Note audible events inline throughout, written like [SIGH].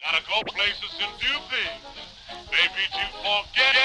Gotta go places and do things. Maybe to forget.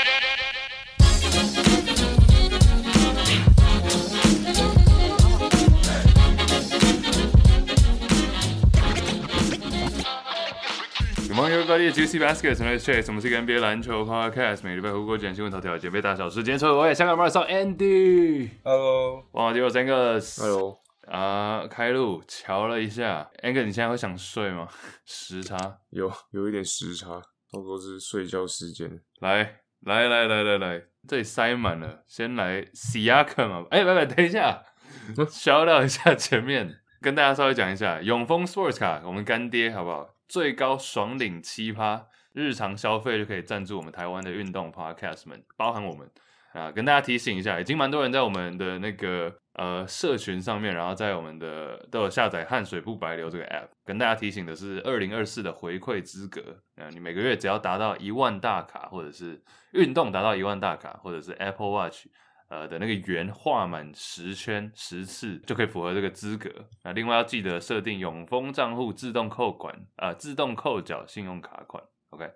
欢迎收看 Juicy Baskets，我是 Chase，我们是一个 NBA 篮球 Podcast，每礼拜回顾简新闻头条，简杯大小事。今天抽的我也香港马上 Andy，Hello，哇，第三个，Hello， 啊，开路，瞧了一下，Andy，你现在会想睡吗？[LAUGHS] 时差。有有一点时差，差不多是睡觉时间。来来来来来来，这里塞满了，先来 Siakam 嘛，哎，拜拜，等一下，[LAUGHS] shout out 一下前面，跟大家稍微讲一下，永丰 Sports 卡，我们干爹，好不好？最高爽领七趴，日常消费就可以赞助我们台湾的运动 podcast 们，包含我们啊，跟大家提醒一下，已经蛮多人在我们的那个呃社群上面，然后在我们的都有下载汗水不白流这个 app，跟大家提醒的是，二零二四的回馈资格啊，你每个月只要达到一万大卡，或者是运动达到一万大卡，或者是 Apple Watch。呃的那个圆画满十圈十次就可以符合这个资格。那另外要记得设定永丰账户自动扣款啊、呃，自动扣缴信用卡款。OK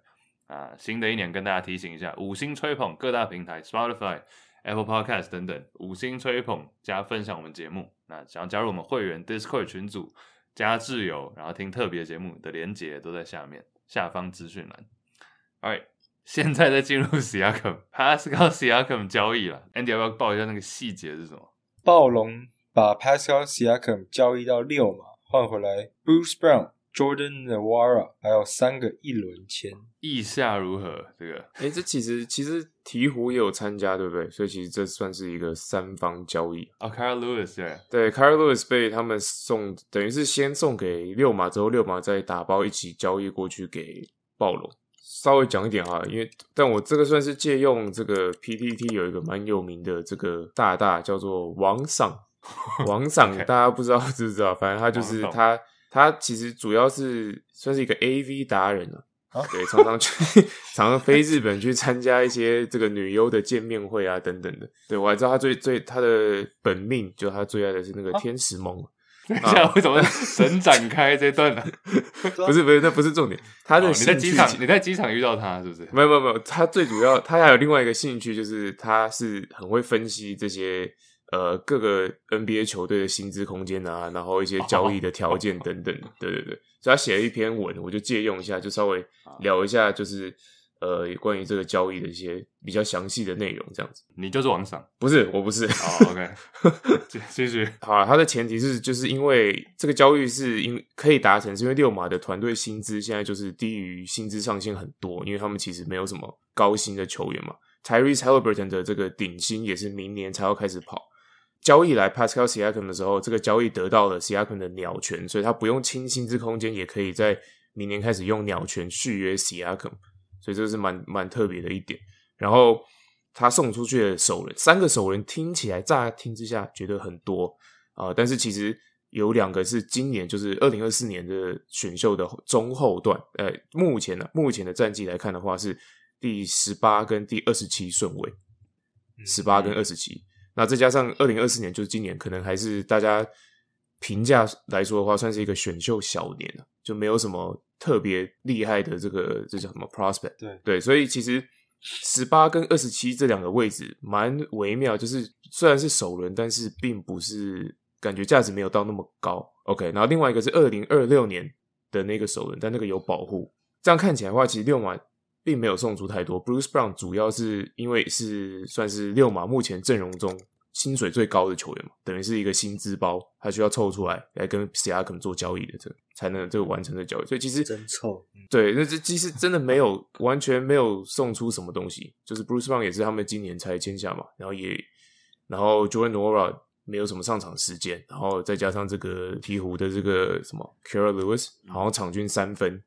啊、新的一年跟大家提醒一下，五星吹捧各大平台，Spotify、Apple Podcast 等等，五星吹捧加分享我们节目。那想要加入我们会员 Discord 群组，加挚友，然后听特别节目的连接都在下面下方资讯栏。Alright。现在在进入 [LAUGHS] Siakam，Pascal Siakam 交易了。Andy 要不要报一下那个细节是什么？暴龙把 Pascal Siakam 交易到六嘛，换回来 Bruce Brown、Jordan Nwara，还有三个一轮签。意下如何？这个？哎、欸，这其实其实鹈鹕也有参加，对不对？所以其实这算是一个三方交易啊。Kira Lewis 对对，Kira Lewis 被他们送，等于是先送给六马，之后六马再打包一起交易过去给暴龙。稍微讲一点哈，因为但我这个算是借用这个 PTT 有一个蛮有名的这个大大叫做王赏，[LAUGHS] 王桑大家不知道知不知道？反正他就是他，他其实主要是算是一个 AV 达人了啊，对，常常去 [LAUGHS] 常常飞日本去参加一些这个女优的见面会啊等等的。对，我还知道他最最他的本命，就他最爱的是那个天使梦。[LAUGHS] 现在为什么神展开这段呢？[LAUGHS] 不是不是，那不是重点。他的、哦、你在机场，你在机场遇到他是不是？没有没有没有，他最主要他还有另外一个兴趣，就是他是很会分析这些呃各个 NBA 球队的薪资空间啊，然后一些交易的条件等等。对对对，所以他写了一篇文，我就借用一下，就稍微聊一下，就是。呃，关于这个交易的一些比较详细的内容，这样子。你就是王赏？不是，我不是。[LAUGHS] 好、[LAUGHS] oh,，OK，继续。好了，他的前提是，就是因为这个交易是因可以达成，是因为六马的团队薪资现在就是低于薪资上限很多，因为他们其实没有什么高薪的球员嘛。Tyrese Haliburton 的这个顶薪也是明年才要开始跑。交易来 Pascal Siakam 的时候，这个交易得到了 Siakam 的鸟权，所以他不用清薪资空间，也可以在明年开始用鸟权续约 Siakam。所以这是蛮蛮特别的一点。然后他送出去的首轮，三个首轮听起来乍听之下觉得很多啊、呃，但是其实有两个是今年就是二零二四年的选秀的中后段。呃，目前呢、啊，目前的战绩来看的话是第十八跟第二十七顺位，十八跟二十七。那再加上二零二四年，就是今年，可能还是大家评价来说的话，算是一个选秀小年了，就没有什么。特别厉害的这个这叫什么 prospect？对对，所以其实十八跟二十七这两个位置蛮微妙，就是虽然是首轮，但是并不是感觉价值没有到那么高。OK，然后另外一个是二零二六年的那个首轮，但那个有保护。这样看起来的话，其实六马并没有送出太多。Bruce Brown 主要是因为是算是六马目前阵容中。薪水最高的球员嘛，等于是一个薪资包，他需要凑出来来跟 Siakam 做交易的，这才能这个完成的交易。所以其实真臭，对，那这其实真的没有完全没有送出什么东西。就是 Bruce Brown 也是他们今年才签下嘛，然后也然后 Jordan Nwora 没有什么上场时间，然后再加上这个鹈鹕的这个什么 Kira Lewis，好像场均三分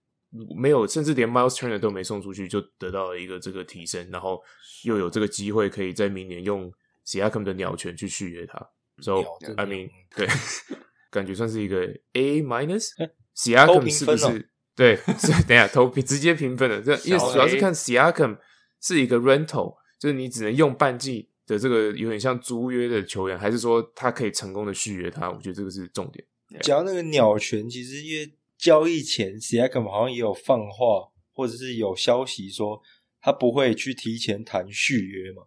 没有，甚至连 Miles Turner 都没送出去，就得到了一个这个提升，然后又有这个机会可以在明年用。Siakam 的鸟权去续约他，So I mean，对，[LAUGHS] 感觉算是一个 A minus。Siakam 是不是？对，是等下投直接评分了，这因为主要是看 Siakam 是一个 rental，就是你只能用半季的这个有点像租约的球员，还是说他可以成功的续约他？我觉得这个是重点。讲到那个鸟权，其实因为交易前，Siakam 好像也有放话，或者是有消息说他不会去提前谈续约嘛。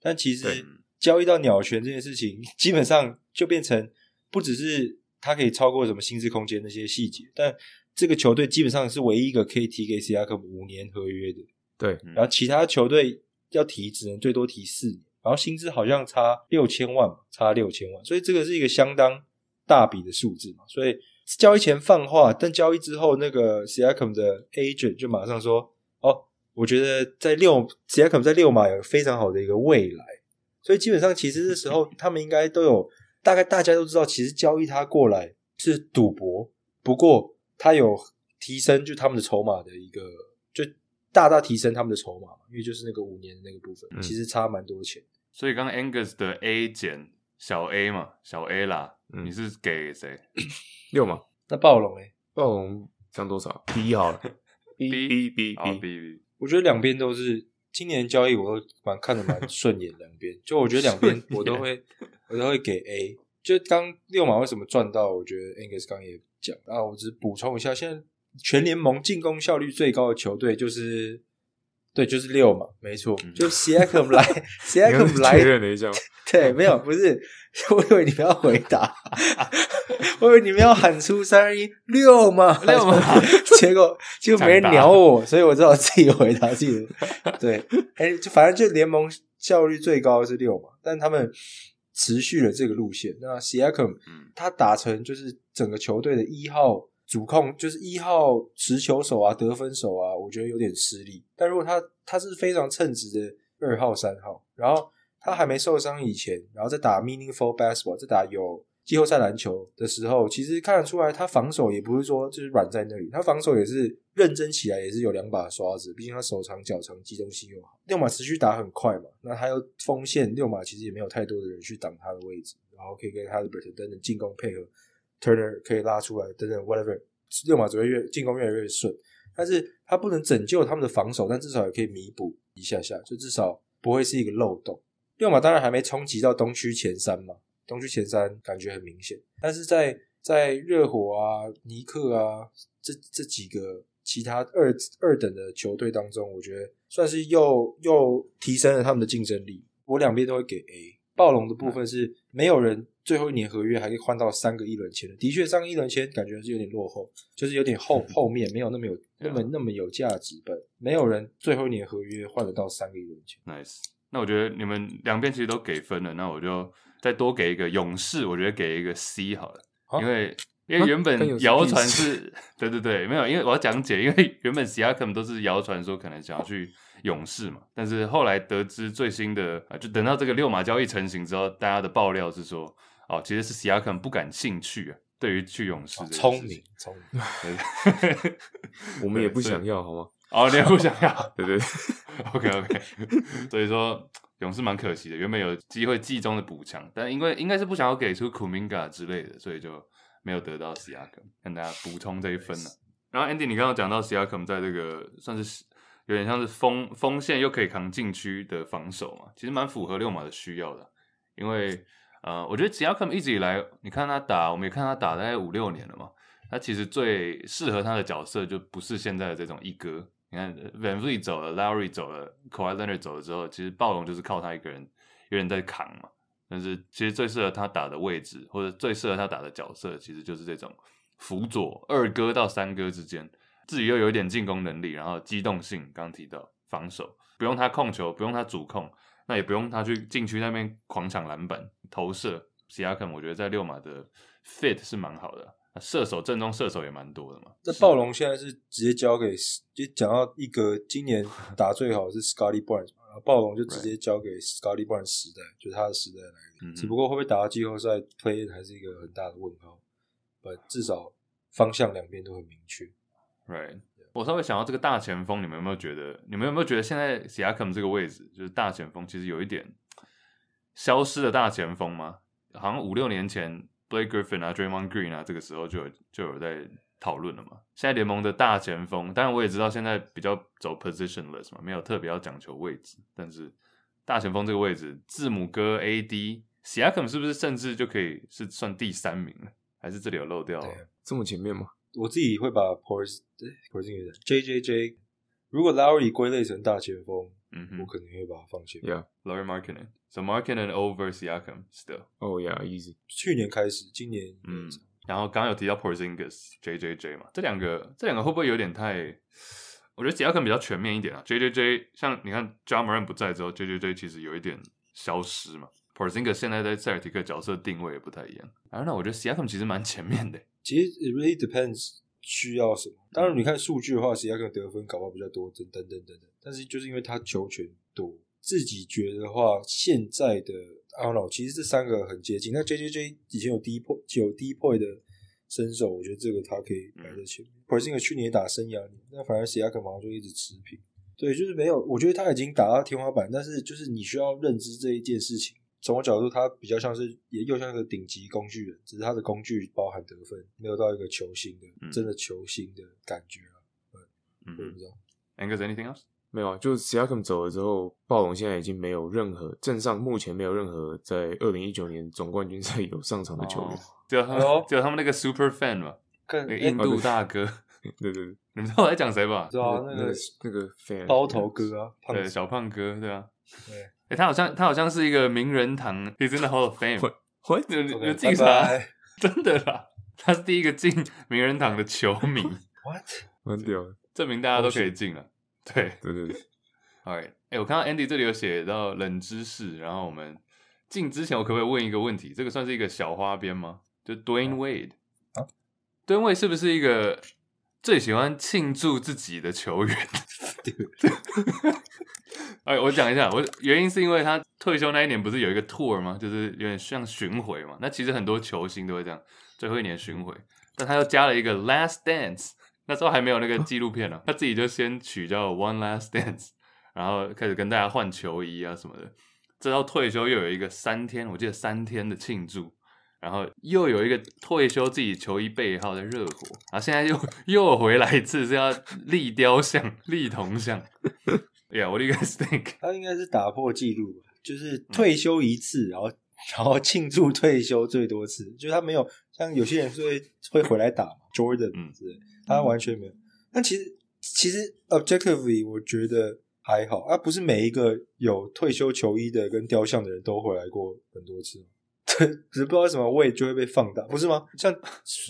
但其实交易到鸟权这件事情，[LAUGHS] 基本上就变成不只是他可以超过什么薪资空间那些细节，但这个球队基本上是唯一一个可以提给 Siakam 五年合约的。对，然后其他球队要提只能最多提四年，然后薪资好像差六千万，差六千万，所以这个是一个相当大笔的数字嘛。所以交易前放话，但交易之后，那个 Siakam 的 agent 就马上说：“哦，我觉得在六 Siakam 在六马有非常好的一个未来。”所以基本上其实这时候他们应该都有大概大家都知道，其实交易他过来是赌博，不过他有提升就他们的筹码的一个就。大大提升他们的筹码，因为就是那个五年的那个部分，嗯、其实差蛮多钱。所以刚刚 Angus 的 A 减小 A 嘛，小 A 啦，嗯、你是给谁？[COUGHS] 六嘛？[COUGHS] 那暴龙诶，暴龙降多少？B 好了，B B B B B。我觉得两边都是今年交易，我都蛮看得蛮顺眼。两边 [LAUGHS] 就我觉得两边我都会我都会给 A。就刚六马为什么赚到？我觉得 Angus 刚也讲啊，我只是补充一下，现在。全联盟进攻效率最高的球队就是，对，就是六嘛，没错，嗯、就 Siakam 来，[LAUGHS] Siakam 来，确认了一下，对，没有，不是，我以为你们要回答，我以为你们要喊出三二一六嘛，[LAUGHS] 六嘛，结果 [LAUGHS] 就没人鸟我，所以我只好自己回答自己的，对，哎，就反正就联盟效率最高的是六嘛，但他们持续了这个路线，那 Siakam 他打成就是整个球队的一号。主控就是一号持球手啊，得分手啊，我觉得有点吃力。但如果他他是非常称职的二号、三号，然后他还没受伤以前，然后在打 meaningful basketball，在打有季后赛篮球的时候，其实看得出来他防守也不是说就是软在那里，他防守也是认真起来，也是有两把刷子。毕竟他手长脚长，机动性又好。六码持续打很快嘛，那还有锋线，六码其实也没有太多的人去挡他的位置，然后可以跟他的 b r t o n 等等进攻配合。Turner 可以拉出来，等等，whatever，六马只会越进攻越来越顺，但是他不能拯救他们的防守，但至少也可以弥补一下下，就至少不会是一个漏洞。六马当然还没冲击到东区前三嘛，东区前三感觉很明显，但是在在热火啊、尼克啊这这几个其他二二等的球队当中，我觉得算是又又提升了他们的竞争力。我两边都会给 A。暴龙的部分是没有人最后一年合约还可以换到三个一轮签的，的确三个一轮签感觉是有点落后，就是有点后后面没有那么有那么那么有价值本，没有人最后一年合约换得到三个一轮签。Nice，那我觉得你们两边其实都给分了，那我就再多给一个勇士，我觉得给一个 C 好了，因为因为原本谣传是，对对对，没有，因为我要讲解，因为原本 Siakam 都是谣传说可能想要去。勇士嘛，但是后来得知最新的啊，就等到这个六马交易成型之后，大家的爆料是说，哦，其实是 Siakam 不感兴趣啊，对于去勇士的聪明聪明，[LAUGHS] 我们也不想要，好吗？哦，你也不想要，[LAUGHS] 对对对，OK OK，[LAUGHS] 所以说勇士蛮可惜的，原本有机会季中的补强，但因为应该是不想要给出 Kuminga 之类的，所以就没有得到 Siakam，跟大家补充这一分了。然后 Andy，你刚刚讲到 Siakam 在这个算是。有点像是锋锋线又可以扛禁区的防守嘛，其实蛮符合六马的需要的。因为呃，我觉得 Siakam 一直以来，你看他打，我们也看他打大概五六年了嘛。他其实最适合他的角色就不是现在的这种一哥。你看 VanVleet 走了，Lowry 走了，Kawhi Leonard 走了之后，其实暴龙就是靠他一个人，有人在扛嘛。但是其实最适合他打的位置，或者最适合他打的角色，其实就是这种辅佐二哥到三哥之间。自己又有一点进攻能力，然后机动性，刚刚提到防守，不用他控球，不用他主控，那也不用他去禁区那边狂抢篮板、投射。Siakam 我觉得在六码的 fit 是蛮好的，射手正中射手也蛮多的嘛。这暴龙现在是直接交给，就讲到一个今年打最好是 Scottie Barnes，然后暴龙就直接交给 Scottie Barnes 时代，就是他的时代来临。嗯、只不过会不会打到季后赛 play 还是一个很大的问号，但至少方向两边都很明确。Right，我稍微想到这个大前锋，你们有没有觉得？你们有没有觉得现在 Siakam 这个位置就是大前锋，其实有一点消失的大前锋吗？好像五六年前 Blake Griffin 啊、Draymond Green 啊，这个时候就有就有在讨论了嘛。现在联盟的大前锋，当然我也知道现在比较走 positionless 嘛，没有特别要讲求位置，但是大前锋这个位置，字母哥 AD Siakam 是不是甚至就可以是算第三名了？还是这里有漏掉了？这么前面吗？我自己会把 Porz Porzingis J J J，如果 Lowry 归类成大前锋，嗯哼我可能会把它放前锋。Yeah. Lauri Markkanen. So Markkanen over Siakam still. Oh yeah, easy. 去年开始，今年嗯，然后刚刚有提到 Porzingis、JJJ 嘛，这两个这两个会不会有点太？我觉得 Siakam 比较全面一点啊。JJJ 像你看 Ja Morant 不在之后，JJJ 其实有一点消失嘛。Porzingis 现在在塞尔提克角色定位也不太一样。然后那我觉得 Siakam 其实蛮前面的。其实 it really depends 需要什么。当然，你看数据的话，Siakam 得分搞不好比较多，等等等等等。但是就是因为他球权多，自己觉得的话，现在的 I don't know，其实这三个很接近。那 JJJ 以前有低破有低破的身手，我觉得这个他可以摆在前面。Porzingis 去年也打生涯年，那反而 Siakam 好像就一直持平。对，就是没有，我觉得他已经打到天花板，但是就是你需要认知这一件事情。从我角度，他比较像是也又像一个顶级工具人，只是他的工具包含得分，没有到一个球星的、嗯、真的球星的感觉啊。嗯，我不知道。Angus anything else？没有啊，就是 Siakam 走了之后，暴龙现在已经没有任何镇上目前没有任何在二零一九年总冠军赛有上场的球员，哦、只有他们、哦、只有他们那个 super fan 嘛，看那个印度大哥。[LAUGHS] 对对对，你们知道我在讲谁吧？知道啊，那个那个 fan 包头哥啊，对，小胖哥，对啊。对，哎、欸，他好像他好像是一个名人堂，He's in the Hall of Fame。会有有进啥？[LAUGHS] 真的啦，他是第一个进名人堂的球迷。What？蛮屌的，证明大家都可以进了。对对对对。哎、欸，我看到 Andy 这里有写到冷知识，然后我们进之前，我可不可以问一个问题？这个算是一个小花边吗？就 Dwayne Wade 啊，Dwayne Wade 是不是一个最喜欢庆祝自己的球员？[LAUGHS] [LAUGHS] 哎，我讲一下，我原因是因为他退休那一年不是有一个 tour 吗？就是有点像巡回嘛。那其实很多球星都会这样，最后一年巡回，但他又加了一个 Last Dance，那时候还没有那个纪录片呢、啊，[LAUGHS] 他自己就先取叫 One Last Dance，然后开始跟大家换球衣啊什么的。直到退休又有一个三天，我记得三天的庆祝，然后又有一个退休自己球衣背号的热火，然后现在又又回来一次是要立雕像、立铜像。Yeah，what do you guys think？他应该是打破纪录，就是退休一次，然后然后庆祝退休最多次，就是他没有像有些人是会会回来打嘛，Jordan 之类，他完全没有。但其实其实 objectively 我觉得还好，啊，不是每一个有退休球衣的跟雕像的人都回来过很多次。对，只是不知道为什么胃就会被放大，不是吗？像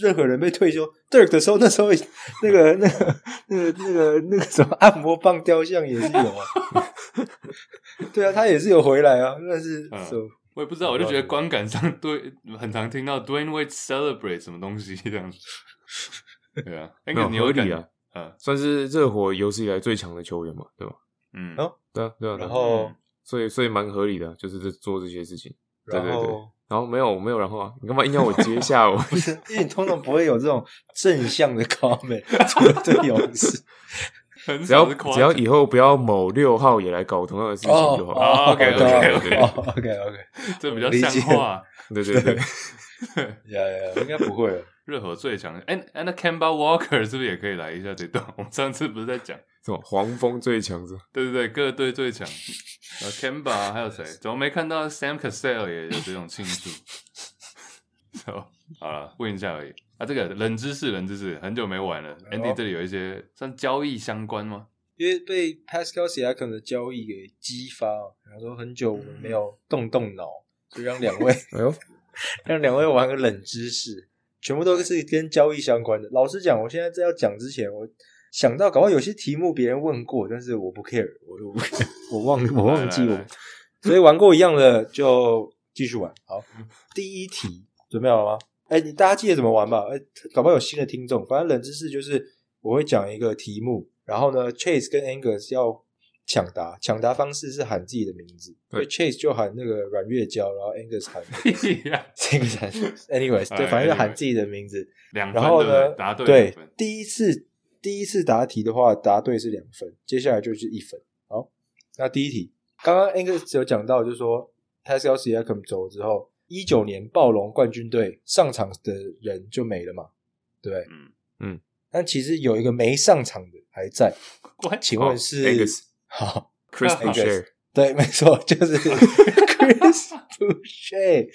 任何人被退休，Dirk 的时候，那时候那个、那个、那个、那个、那个什么按摩棒雕像也是有啊。[LAUGHS] 对啊，他也是有回来啊，但是、嗯 so, 我也不知道，我就觉得观感上对很常听到 Dwayne Wade celebrate 什么东西这样子。对啊，那个你有感啊，嗯，算是热火有史以来最强的球员嘛，对吧？嗯，哦，对啊，对啊，然后、嗯、所以所以蛮合理的，就是这做这些事情。对对对，然后没有没有然后啊，你干嘛硬要我接下我？[LAUGHS] 不是，因为你通常不会有这种正向的 comment，除了对勇士。只要只要以后不要某六号也来搞同样的事情就好。哦，OK OK OK OK OK，这比较像话。对对对，[LAUGHS] 呀呀，应该不会了。热火最强，哎哎，那 Kemba Walker 是不是也可以来一下这段？[LAUGHS] 我们上次不是在讲什么黄蜂最强是？对对对，各队最强。[LAUGHS] 呃，Kemba 还有谁？怎么没看到 Sam Cassell 也有这种庆祝？[LAUGHS] So, 好了，问一下而已。啊，这个冷知识，冷知识，很久没玩了。Andy 这里有一些算交易相关吗？因为被 Pascal Siakam 的交易给激发，然后说很久我们没有动动脑，就让两位，哎呦，让两位玩个冷知识，全部都是跟交易相关的。老实讲，我现在在要讲之前，我想到搞不好有些题目别人问过，但是我不 care，我我 [LAUGHS] 我忘我忘记我，所以玩过一样的就继续玩。好，第一题准备好了吗？哎，你大家记得怎么玩吧？哎，搞不好有新的听众。反正冷知识就是我会讲一个题目，然后呢，Chase 跟 Angus 要抢答，抢答方式是喊自己的名字，所以 Chase 就喊那个阮月娇，然后 Angus 喊这个喊，anyways，对，反正就喊自己的名字。两然后呢，答对，对，第一次第一次答题的话，答对是两分，接下来就是一分。好，那第一题，刚刚 Angus 有讲到，就是说 Pascal Siakam 走之后。一九年暴龙冠军队上场的人就没了嘛？对，嗯嗯。但其实有一个没上场的还在，[LAUGHS] 请问是？好，Chris Boucher。对，没错，就是 [LAUGHS] Chris Boucher。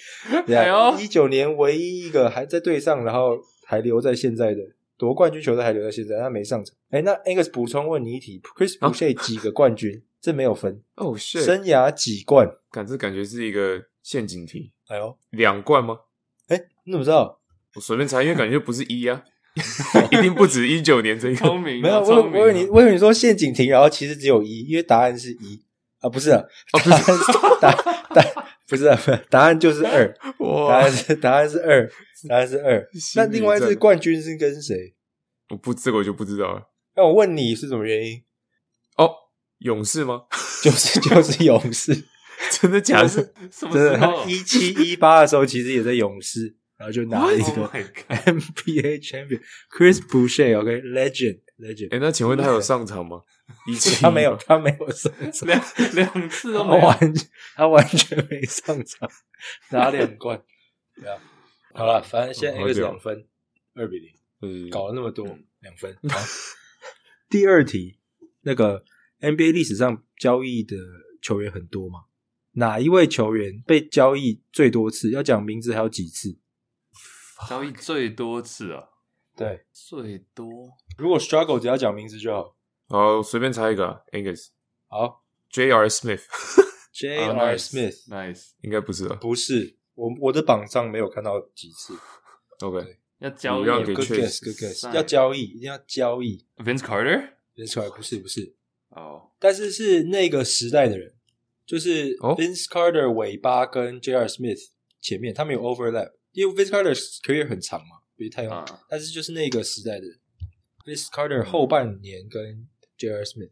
对啊，一九年唯一一个还在队上，然后还留在现在的夺冠军球队还留在现在，他没上场。哎，那 Angus 补充问你一题：Chris Boucher 几个冠军？这没有分哦，shit，生涯几冠？感这感觉是一个陷阱题。哎呦，两冠吗？哎，你怎么知道？我随便猜，因为感觉就不是一啊，[LAUGHS] 一定不止一九年这个。聪明，没有，我我以为你，我以为你说陷阱题，然后其实只有一，因为答案是一啊，不是啊，答案是答答不是啊，答案就是二，答案是答案是二，答案是二。那另外一支冠军是跟谁？我不，这个我就不知道了。那我问你是什么原因？哦，勇士吗？就是 [LAUGHS] 就是勇士，真的假的？[LAUGHS] 真的，一七一八的时候其实也在勇士。然后就拿了一个 [LAUGHS] NBA champion Chris Boucher，OK，legend，legend。哎，那请问他有上场吗？以 [LAUGHS] 前他没有，他没有上场，[LAUGHS] 两两次都没完，他完全没上场，拿两冠。对啊，好了，反正现在两分，二比零。嗯，搞了那么多，两分。好，第二题，那个 NBA 历史上交易的球员很多吗？哪一位球员被交易最多次？要讲名字还有几次？交易最多次啊？对，最多。如果 struggle 只要讲名字就好。好，随便猜一个，Angus。好，J.R. Smith。J.R. Smith，nice。应该不是吧？不是，我我的榜上没有看到几次。OK，要交易，good guess，good guess，要交易，一定要交易。Vince Carter，Vince Carter 不是不是。哦，但是是那个时代的人，就是 Vince Carter 尾巴跟 J.R. Smith 前面，他们有 overlap。因为 Vince Carter career 很长嘛，比太阳，但是就是那个时代的 Vince Carter 后半年跟 J.R. Smith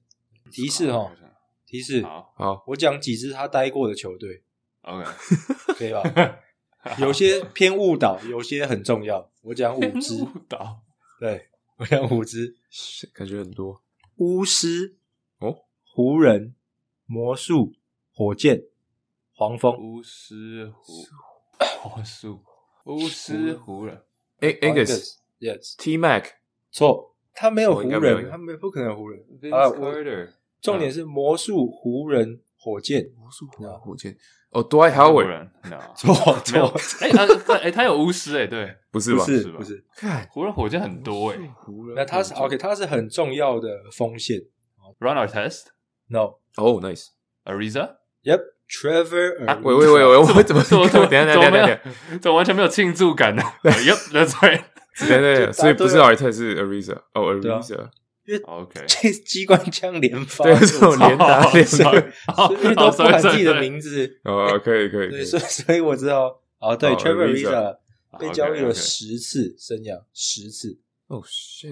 提示哈，提示好，我讲几支他待过的球队，OK，可以吧？有些偏误导，有些很重要。我讲五支误导，对，我讲五支，感觉很多。巫师哦，湖人、魔术、火箭、黄蜂。巫师湖魔术。巫师。湖人，Angus，Yes，T Mac，错，他没有湖人，他没不可能有湖人。啊。重点是魔术湖人火箭，魔术湖人火箭。哦，Dwight Howard，错 [LAUGHS] 错，哎他哎他有巫师哎，对，不是吧？不是不是，看。湖人火箭很多哎，那他是 OK，他是很重要的锋线。Run Artest，No，哦，Ariza，Yep。Trevor，喂喂喂喂，我怎么怎么 [LAUGHS] 怎么等下等下等下，怎么完全没有庆祝感呢？[LAUGHS] Yep，that's right。对对，所以不是 Artest 是 Ariza，哦 Ariza，因为 OK，[LAUGHS] 这机关枪连发，对，这种连打连所以都不喊自己的名字。哦，可以可以，对，所以所以我知道，哦，对，Trevor Ariza 被交易了十次，生涯十次，哦，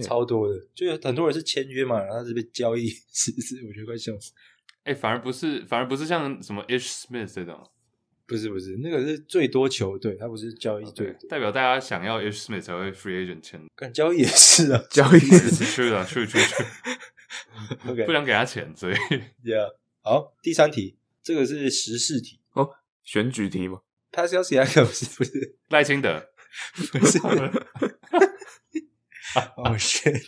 超多的，就有很多人是签约嘛，然后他是被交易十次，我觉得快笑死。哎，反而不是，反而不是像什么 Ish Smith 这种，不是不是，那个是最多球队，他不是交易最多，代表大家想要 Ish Smith 才会 free agent 签，干交易也是啊，交易也是是的，去去去，OK，[LAUGHS] 不想给他钱，所以，[LAUGHS] Yeah，好，第三题，这个是时事题哦，选举题吗？Pascal Siakam 不是不是赖清德，不是，[LAUGHS] 哦，shit，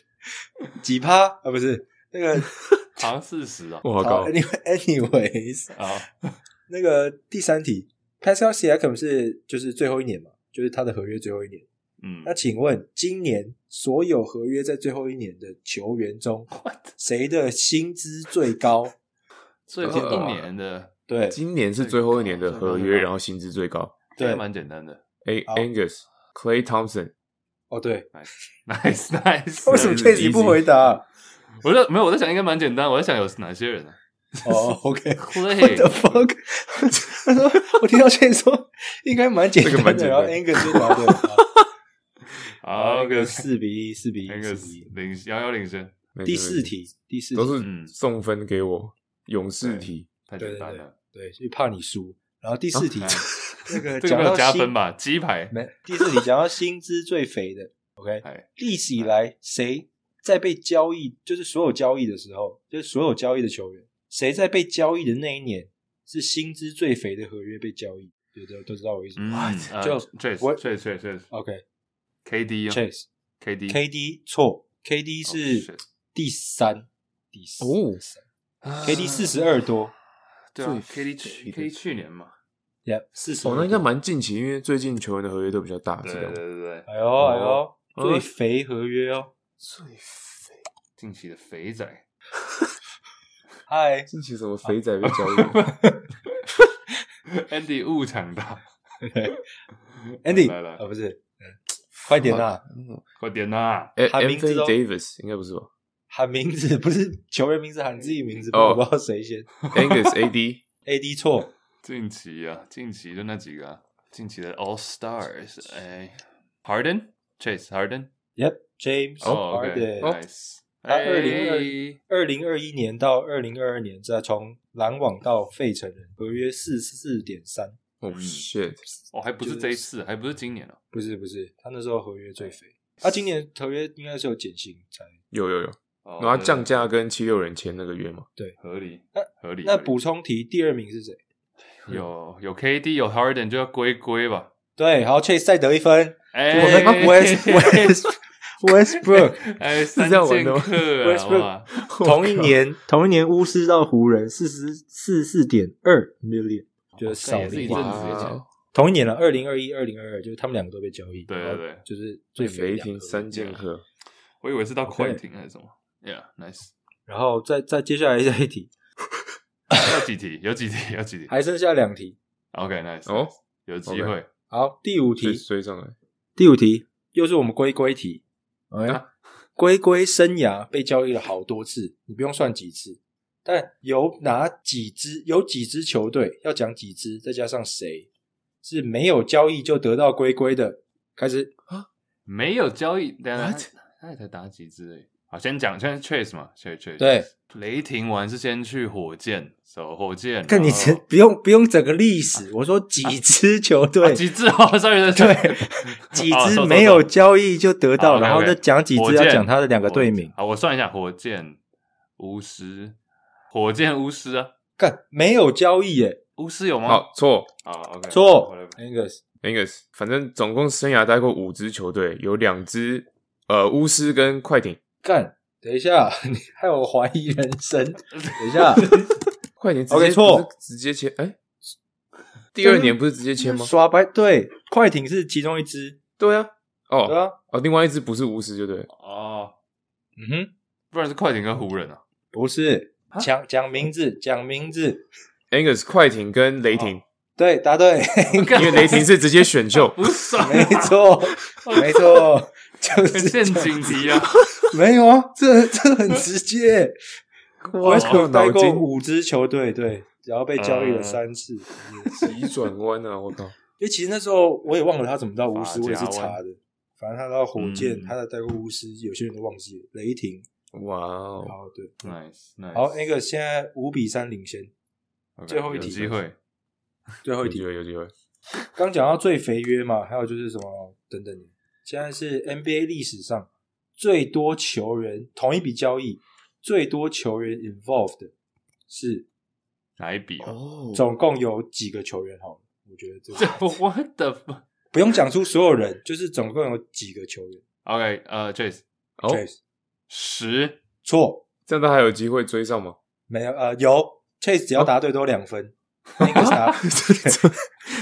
几趴啊？不是那个。好像四十啊，我好高。[LAUGHS] Anyways，好，那个第三题，Pascal Siakam 是就是最后一年嘛，就是他的合约最后一年。嗯，那请问今年所有合约在最后一年的球员中，谁的薪资最高？最后一年的，对，今年是最后一年的合约，然后薪资最高，对，蛮简单的。A Angus Clay Thompson，哦，对，nice，nice，[LAUGHS] 为什么 Chase 不回答？我在没有，我在想应该蛮简单。我在想有哪些人呢？哦，OK，What [LAUGHS] the fuck？他说我听到这里说应该蛮简单的，然后 Angus 就答对了。[LAUGHS] [LAUGHS] 好，个四比一，四比一，Angus 领遥遥领先。第四题，第四题都是送分给我。勇士题太简单了，对，就怕你输。然后第四题，这个这个加分吧？鸡排没。第四题讲到薪资最肥的，OK，历史以来谁？在被交易，就是所有交易的时候，就是所有交易的球员，谁在被交易的那一年是薪资最肥的合约被交易？对对，都知道我意思吗？就我确实确实 OK，KD，KD，KD 错，KD 是第三，第三，KD 四十二多，对，KD 去 KD 去年嘛，Yeah，四十，哦，那应该蛮近期，因为最近球员的合约都比较大，对对对对，哎呦哎呦，最肥合约哦。最肥，近期的肥仔，[LAUGHS] 嗨，近期什么肥仔被交易？Andy 误抢到，[LAUGHS] Andy 来来啊，不是，嗯，快点呐，快点呐！哎喊名字 Davis 应该不是吧喊名字不是球员名字，喊自己名字，哦我不知道谁先。？[LAUGHS] Angus AD AD 错，近期啊，近期就那几个啊，近期的 All Stars，哎，Harden、Chase Harden，Yep，James 哦 Harden。二零二哎二零二一年到二零二二年，再从篮网到费城人，合约四四点三，哦 shit，哦，还不是这一次，还不是今年哦，不是不是，他那时候合约最肥。他今年合约应该是有减薪才。有有有，哦然后他降价跟七六人签那个约嘛？合理那，合理。那补充题，第二名是谁？有有 KD 有 Harden 就要归归吧。对，好，Chase 再得一分。哎我们 West West Westbrook [LAUGHS] 哎，是这样玩的吗剑客啊，Westbrook 同一年，同一年巫师到湖人四十四四点二 million，就是少了一零阵子同一年了，二零二一、二零二二，就是他们两个都被交易。对对对就是最肥雷霆三剑客，我以为是到快艇还是什么。Yeah，nice。然后再再接下来下一 [LAUGHS] 题，有几题？有几题？有几题还剩下两题。？OK，nice。哦，有机会。好，第五题追，追上来，第五题又是我们龟龟题。哎呀啊，龟龟生涯被交易了好多次，你不用算几次，但有哪几支？有几支球队要讲几支，再加上谁是没有交易就得到龟龟的？开始啊，没有交易，等一下？他也才打几支。好，先讲，先 Chase 嘛，Chase Chase。对，雷霆完是先去火箭，走火箭。看你这不用不用整个历史，我说几支球队，啊几支哦，sorry，[LAUGHS] 对，[LAUGHS] 几支没有交易就得到，好然后再讲几支要讲他的两个队名。好，我算一下，火箭、巫师、火箭、巫师啊，干没有交易耶，巫师有吗？好错好，OK，错 whatever，Angus，，Angus，反正总共生涯待过五支球队，有两支呃巫师跟快艇，干，等一下，[LAUGHS] 你害我怀疑人生。[LAUGHS] 等一下，[LAUGHS] 快艇直接 OK，错直接签，哎，第二年不是直接签吗？耍白对，快艇是其中一支，对啊，哦对哦啊，哦，另外一支不是巫师，就对了，哦，嗯哼，不然是快艇跟湖人啊。不是，讲讲名字，讲名字，Angus 快艇跟雷霆，对，答对，因为雷霆是直接选秀，不爽，没错，没错，就是陷阱题啊！[LAUGHS] 没有啊，这这很直接。哇 Westbrook 待过五支球队，对，然后被交易了三次。急转弯啊！我靠，因为其实那时候我也忘了他怎么到巫师，法我也是查的。反正他到火箭，嗯他的待过巫师，有些人都忘记了。雷霆，哇哦，好对，nice nice，好，那个现在五比三领先。最后一题有机会。最后一题，有机会，有机会。刚讲到最肥约嘛，还有就是什么等等的。现在是 NBA 历史上最多球员同一笔交易，最多球员 involved 的是哪一笔啊？哦总共有几个球员？好了，我觉得这这个 [LAUGHS] what the fuck？不用讲出所有人，就是总共有几个球员。OK，呃，Chase 哦，Chase 十错，这样他还有机会追上吗？没有呃有 Chase 只要答对都两分。那个答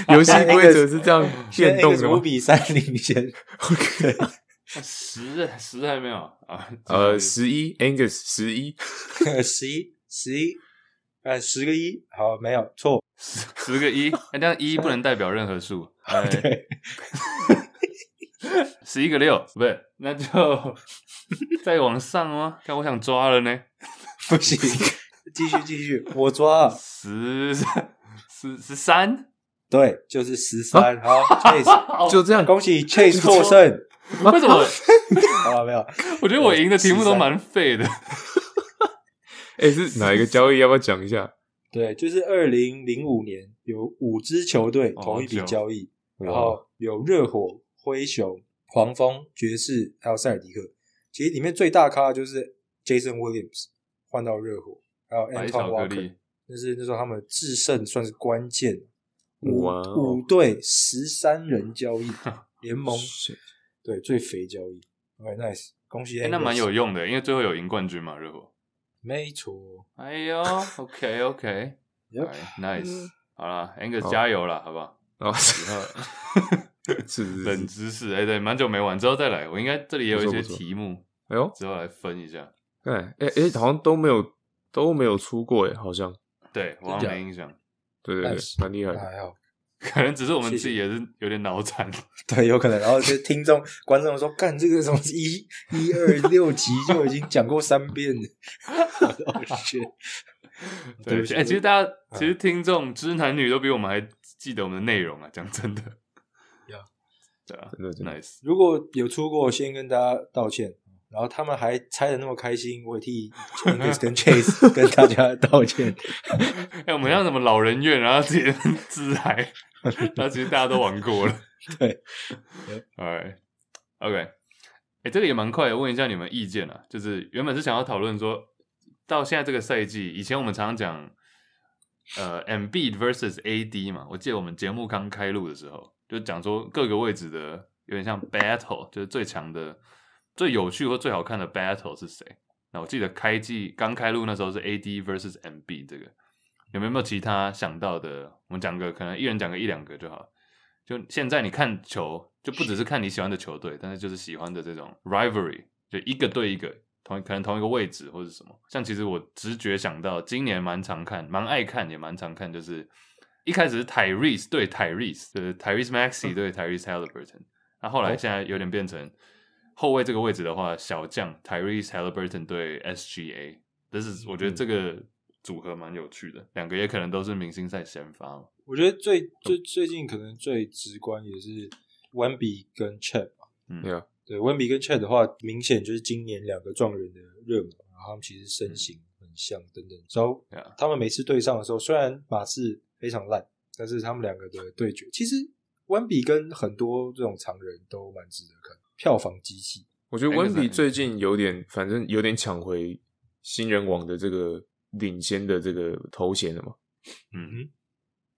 [LAUGHS] 游戏规则是这样变动的五？比三领先。OK，十十还没有啊？呃，十一，Angus 十一，[LAUGHS] 十一十一，呃，十个一，好，没有错。十十个一，哎，但一不能代表任何数。[LAUGHS] 十一个六，不是，那就再往上吗？看我想抓了呢。不行，继续继续，我抓。十 [LAUGHS] 十十三，对，就是十三。好，Chase，就这样。恭喜 Chase 获胜。[LAUGHS] 为什么？[LAUGHS] 好了，没有。我觉得我赢的题目都蛮废的。哎，是哪一个交易？要不要讲一下？对，就是二零零五年有五支球队哦同一笔交易，然后有热火、灰熊、黄蜂、爵士，还有塞尔迪克。其实里面最大咖就是 Jason Williams 换到热火，还有白 Anton 巧克 Walker，力，那是那时候他们制胜算是关键。五哦五队十三人交易 [LAUGHS] 联盟对最肥交易。OK，nice，、恭喜哎，那蛮有用的，因为最后有赢冠军嘛，热火。没错。哎呦，OK OK，Yep [LAUGHS] 哎 nice，好了，Angus 加油了，好不好？[LAUGHS] 哦，是是冷，知识，哎，对，蛮久没玩，之后再来。我应该这里也有一些题目，哎呦，之后来分一下。哎哎哎，好像都没有都没有出过哎，好像。对，我好像没印象。对对对，蛮厉害的。还好，[LAUGHS] 可能只是我们自己也是有点脑残。[LAUGHS] 对，有可能。然后就听众、观众说：“干这个什么一、一二六集就已经讲过三遍了。”我去。对不起，哎，其实大家其实听众知男女都比我们还记得我们的内容啊，讲真的。呀，对啊，真的真的 nice。如果有出过，先跟大家道歉。然后他们还猜的那么开心，我也替 Angus 跟 [LAUGHS] Chase 跟大家道歉。[LAUGHS] 哎、欸，我们像什么老人院，然后自己自嗨，然后其实大家都玩过了。[LAUGHS] 对，Alright，OK，哎、欸，这个也蛮快的。问一下你们意见啊，就是原本是想要讨论说，到现在这个赛季，以前我们常常讲，呃，Embiid versus AD 嘛。我记得我们节目刚开录的时候，就讲说各个位置的有点像 battle，就是最强的。最有趣或最好看的 battle 是谁？那我记得开季刚开录那时候是 AD versus MB 这个，有没有其他想到的？我们讲个，可能一人讲个一两个就好。就现在你看球，就不只是看你喜欢的球队，但是就是喜欢的这种 rivalry，就一个对一个，同可能同一个位置或者什么。像其实我直觉想到，今年蛮常看，蛮爱看，也蛮常看，就是一开始是 Tyrese 对 Tyrese，就是 Tyrese Maxey 对 Tyrese Haliburton，那后来现在有点变成。后卫这个位置的话，小将 Tyrese Haliburton 对 SGA，但是我觉得这个组合蛮有趣的，嗯、两个也可能都是明星赛先发。我觉得最最最近可能最直观也是 Wemby 跟 Chet 吧。嗯，对啊，对 Wemby 跟 Chet 的话，明显就是今年两个状元的热门，然后他们其实身形很像等等。然后他们每次对上的时候，虽然马刺非常烂，但是他们两个的对决，其实 Wemby 跟很多这种常人都蛮值得看。票房机器，我觉得温比最近有点，反正有点抢回新人王的这个领先的这个头衔了嘛。嗯哼，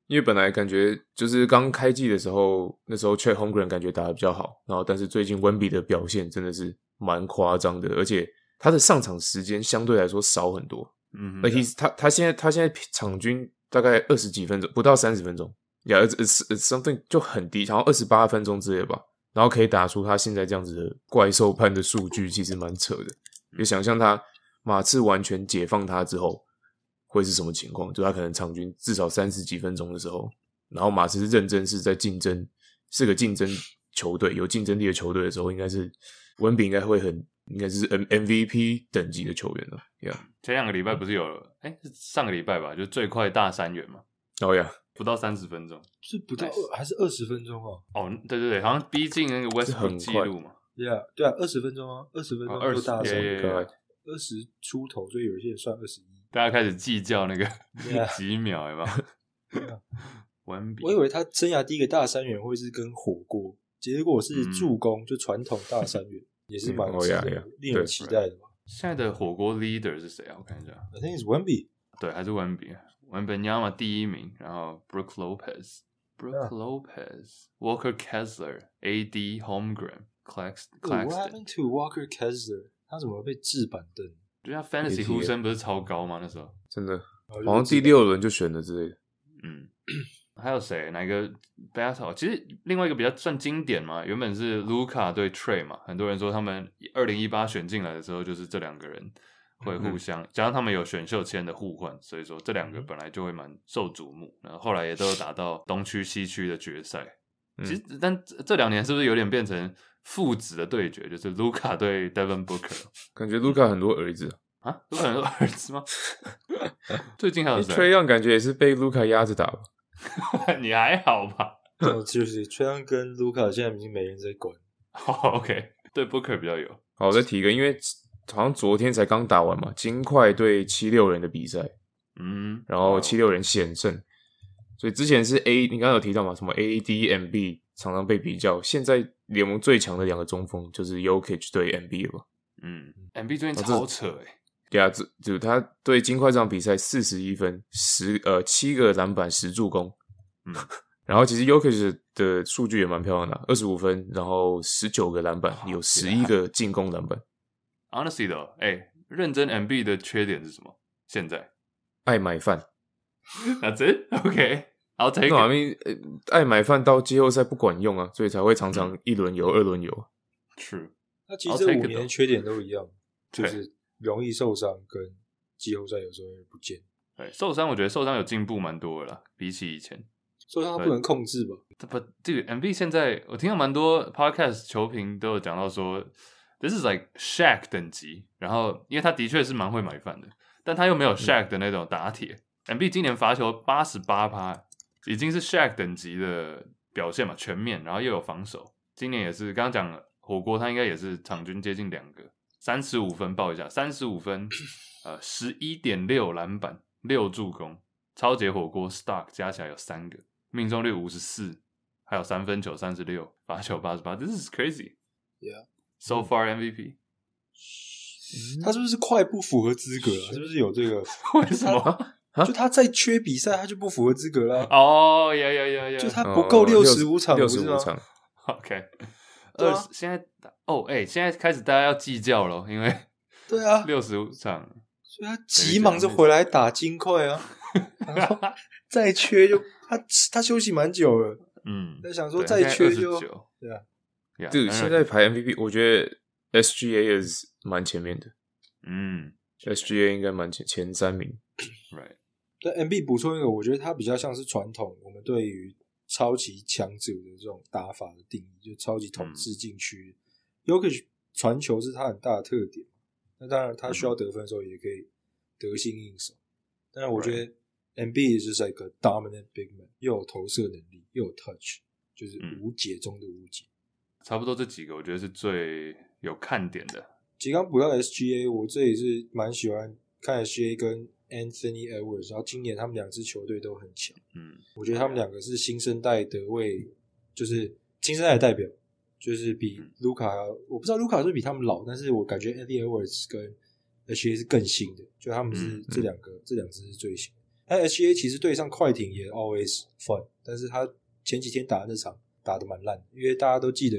因为本来感觉就是刚开季的时候，那时候 Chet Holmgren 感觉打的比较好，然后但是最近温比的表现真的是蛮夸张的，而且他的上场时间相对来说少很多。嗯哼，那他他现在他现在场均大概二十几分钟，不到三十分钟 it's, it's something 就很低，好像二十八分钟之类吧。然后可以打出他现在这样子的怪兽般的数据，其实蛮扯的。就想象他马刺完全解放他之后会是什么情况？就他可能场均至少三十几分钟的时候，然后马刺是认真是在竞争，是个竞争球队，有竞争力的球队的时候，应该是文比应该会很，应该是 M MVP 等级的球员了。Yeah，前两个礼拜不是有，哎，是上个礼拜吧？就最快大三元嘛。哦呀。不到三十分钟，是不到还是二十分钟哦？哦，对对对，好像逼近那个 Westbrook 记录嘛。对啊，对啊，二十分钟啊，二十分钟，二十大三，二十出头，所以有一些人算二十一。大家开始计较那个 [LAUGHS] 几秒，有没有？[LAUGHS] 完比，我以为他生涯第一个大三元会是跟火锅，结果是助攻，就传统大三元，也是蛮令人期待的嘛。现在的火锅 leader 是谁啊？我看一下，I think it's Wemby，对，还是 Wemby。Wembanyama 第一名，然后 Brook Lopez、Brook Lopez、Walker Kessler、AD Holmgren、Claxton。What happened to Walker Kessler？他怎么被置板凳？对啊 Fantasy 呼声不是超高吗？那时候真的，好像第六轮就选了之类的。嗯，还有谁？哪个 Battle？其实另外一个比较算经典嘛，原本是 Luka 对 Trey 嘛，很多人说他们二零一八选进来的时候就是这两个人。会互相，加上他们有选秀签的互换，所以说这两个本来就会蛮受瞩目。然后后来也都有打到东区、西区的决赛。其实，但这两年是不是有点变成父子的对决？就是 Luka 对 Devin Booker，[LAUGHS] 感觉 Luka 很多儿子啊，Luka 很多儿子吗？[LAUGHS] 最近还有谁？Trae Young 感觉也是被 Luka 压着打吧？[LAUGHS] 你还好吧？就是 Trae Young 跟 Luka 现在已经没人在管。Oh, OK，对 Booker 比较有。好，我再提一个，因为。好像昨天才刚打完嘛，金块对七六人的比赛，嗯，然后七六人险胜，所以之前是 A，你刚刚有提到嘛，什么 AD、MB 常常被比较，现在联盟最强的两个中锋就是 Jokic 对 MB 了。吧？嗯，MB 最近超扯诶，对啊，就就他对金块这场比赛四十一分，十呃七个篮板十助攻，嗯，[LAUGHS] 然后其实 Jokic 的数据也蛮漂亮的，二十五分，然后十九个篮板，有十一个进攻篮板。Honestly 的，哎，认真 MB 的缺点是什么？现在爱买饭。[LAUGHS] That's it. OK. I'll take it. I mean, 爱买饭到季后赛不管用啊，所以才会常常一轮游、二轮游。True. 那其实这五年缺点都一样，就是容易受伤，跟季后赛有时候会不见。对，受伤我觉得受伤有进步蛮多的啦，比起以前。受伤不能控制吧？不，这个 MB 现在我听到蛮多 podcast 球评都有讲到说，this is like Shaq 等级。然后，因为他的确是蛮会买饭的，但他又没有 Shaq 的那种打铁。嗯、MV 今年罚球八十八趴，已经是 Shaq 等级的表现嘛，全面，然后又有防守。今年也是刚刚讲火锅，他应该也是场均接近两个，三十五分报一下，三十五分，[COUGHS] 呃，十一点六篮板，六助攻，超级火锅 Stock 加起来有三个。命中率五十四，还有三分球三十六，罚球八十八，This is crazy. So far MVP，、嗯、他是不是快不符合资格啊？是不是有这个？[LAUGHS] 为什么？就他再缺比赛，他就不符合资格了。哦，呀呀呀呀！就他不够六十五场，六十五场。OK，二十、啊、现在哦，哎、欸，现在开始大家要计较了，因为对啊，六十五场，所以他急忙着回来打金块啊。[LAUGHS] 再缺就他他休息蛮久了，嗯，他想说再缺就对啊，对，现在排 MVP，我觉得 SGA 是蛮前面的，嗯，SGA 应该蛮前前三名，Right。对 MB 补充一个，我觉得他比较像是传统我们对于超级强者的这种打法的定义，就超级统治禁区，Jokic 传球是他很大的特点，那当然他需要得分的时候也可以得心应手，但是我觉得。Embiid 就是一个 dominant big man，又有投射能力，又有 touch，就是无解中的无解。嗯，差不多这几个，我觉得是最有看点的。其实刚补到 SGA，我这也是蛮喜欢看 SGA 跟 Anthony Edwards，然后今年他们两支球队都很强。嗯，我觉得他们两个是新生代的位，就是新生代的代表，就是比卢卡，我不知道卢卡是不是比他们老，但是我感觉 Anthony Edwards 跟 SGA 是更新的，就他们是这两个，这两支是最新的。但 SGA 其实对上快艇也 always fun，但是他前几天打的那场打得蛮烂，因为大家都记得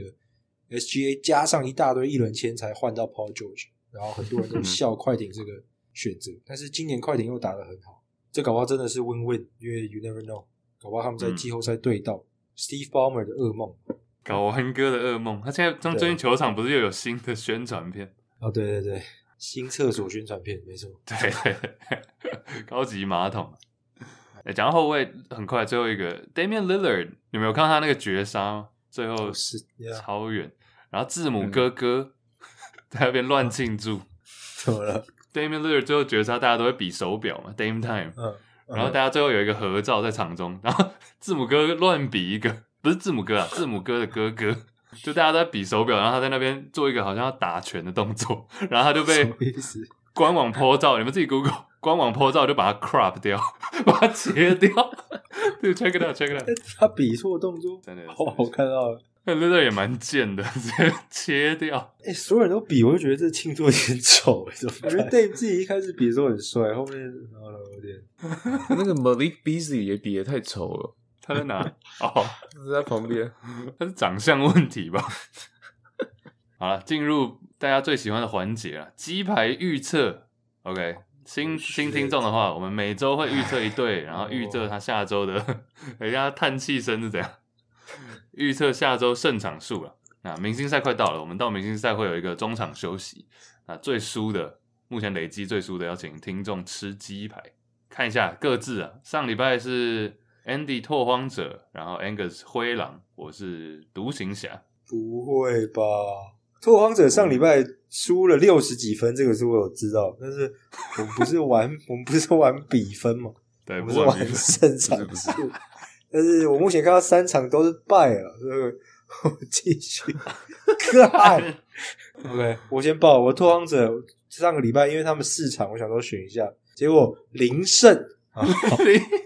SGA 加上一大堆一轮签才换到 Paul George，然后很多人都笑快艇这个选择，但是今年快艇又打得很好，这搞不好真的是 win win，因为 you never know，搞不好他们在季后赛对到、嗯、Steve Ballmer 的噩梦，睾丸哥的噩梦，他现在最近球场不是又有新的宣传片？哦，对对对。新厕所宣传片，没错，对，[LAUGHS] 高级马桶。哎，讲到后卫，很快最后一个 Damian Lillard，有没有看到他那个绝杀？最后是超远，然后字母哥哥在那边乱庆祝，[LAUGHS] 怎么了？Damian Lillard 最后绝杀，大家都会比手表嘛，Dame Time，嗯，然后大家最后有一个合照在场中，然后 [LAUGHS] 字母哥乱比一个，不是字母哥啊，字母哥的哥哥。就大家都在比手表，然后他在那边做一个好像要打拳的动作，然后他就被官网 po 照，你们自己 Google 官网 po 照就把它 crop 掉，[LAUGHS] 把它切掉。[LAUGHS] 对，check it out，check it out。他比错动作，真的，哦，我看到了。那那个也蛮贱的，[LAUGHS] 直接切掉。哎、欸，所有人都比，我就觉得这庆祝有点丑。我觉得 Dave 自己一开始比的时候很帅，后面好了有点。那个 Malik Beasley 也比的太丑了。他在哪？哦，他在旁边。他是长相问题吧？好了，进入大家最喜欢的环节了，鸡排预测。OK，新新听众的话，我们每周会预测一对，然后预测他下周的。人家叹气声是怎样？预测下周胜场数了。那明星赛快到了，我们到明星赛会有一个中场休息。那最输的，目前累积最输的，要请听众吃鸡排。看一下各自啊，上礼拜是。Andy 拓荒者，然后 Angus 灰狼，我是独行侠。不会吧？拓荒者上礼拜输了六十几分，这个是我有知道。但是我们不是玩，[LAUGHS] 我们不是玩比分嘛？对，不是玩胜场数。但是我目前看到三场都是败了，所以我继续 [LAUGHS] 看。OK，我先报我拓荒者上个礼拜，因为他们四场，我想说选一下，结果零胜。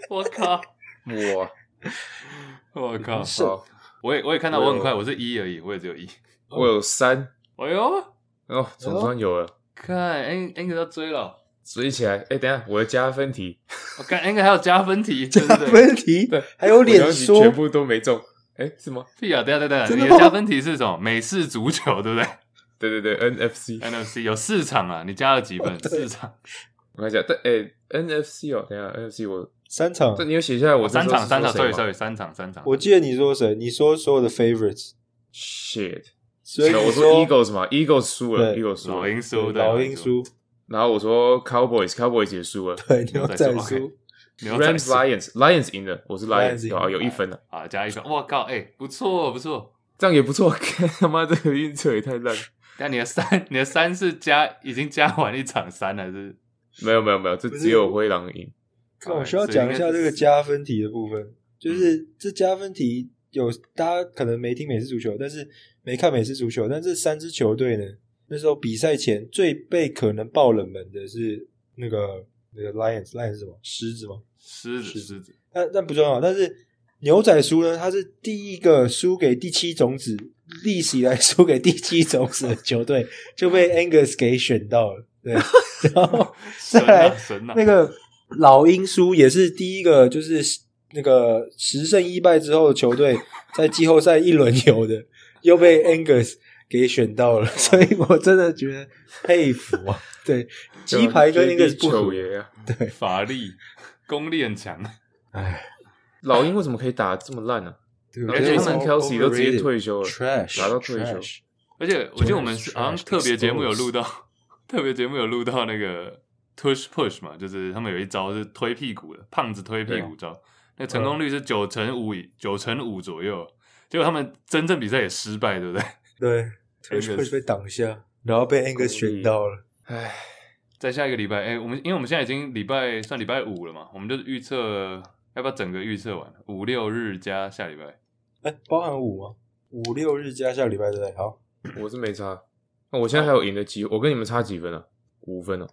我靠！我，我靠！我也我也看到我很快，我是一而已，我也只有一，我有三。哎呦，哦，总算有了。看，Ang Ang 要追了，追起来！哎，等下，我的加分题，我看 Ang 还有加分题，[LAUGHS] 加分题，对，还有脸说，全部都没中。哎，是吗？屁啊！等下等下，你的加分题是什么？美式足球，对不对？对对对，NFC NFC 有四场啊，你加了几分？四场。我看一下，对，哎，NFC 哦，等下 NFC 我。三场，这你有写下来我？我三场，三场，sorry sorry，三场，三场。我记得你说谁？你说所有的 favorites，shit，所以我说 Eagles 嘛，Eagles 输了，Eagles 输了，老鹰输，对老鹰。输，然后我说 Cowboys，Cowboys 也输了对，牛仔输输，牛仔，Rams Lions，Lions 赢了，我是 Lions Lions，啊有一分了，啊，加一分，我靠，哎，不错不错。这样也不错。[LAUGHS] 他妈这个运策也太烂。但你的三，你的三是加已经加完一场三还是？没有没有没有，这只有灰狼赢。那我需要讲一下这个加分题的部分，就是这加分题有大家可能没听美式足球，但是没看美式足球，但这三支球队呢，那时候比赛前最被可能爆冷门的是那个那个 Lions，Lions 是什么？狮子吗？狮子狮子，但但不重要，但是牛仔输呢，他是第一个输给第七种子，历史以来输给第七种子的球队，就被 Angus 给选到了，对，[LAUGHS] 然后再来神啊！那个老鹰输也是第一个，就是那个十胜一败之后的球队在季后赛一轮游的，又被 Angus 给选到了，所以我真的觉得佩服啊！[LAUGHS] 对，鸡排跟 Angus 不合，爷啊！对，法力功力很强，哎，老鹰为什么可以打得这么烂呢？对而且他们 Kelsey 都直接退休了 Trash 打到退休。而且我记得我们好像特别节目有录到，[LAUGHS] 特别节目有录到那个 tush push 嘛，就是他们有一招是推屁股的，胖子推屁股招，那成功率是九成五，九成五左右。结果他们真正比赛也失败，对不对？对被挡下，然后被 Angus 选到了。唉，在下一个礼拜，哎、欸，我们因为我们现在已经礼拜算礼拜五了嘛，我们就预测要不要整个预测完？五六日加下礼拜，哎，包含五吗？五六日加下礼拜对不对？好，我是没差。那我现在还有赢的机会，我跟你们差几分啊？五分哦、啊。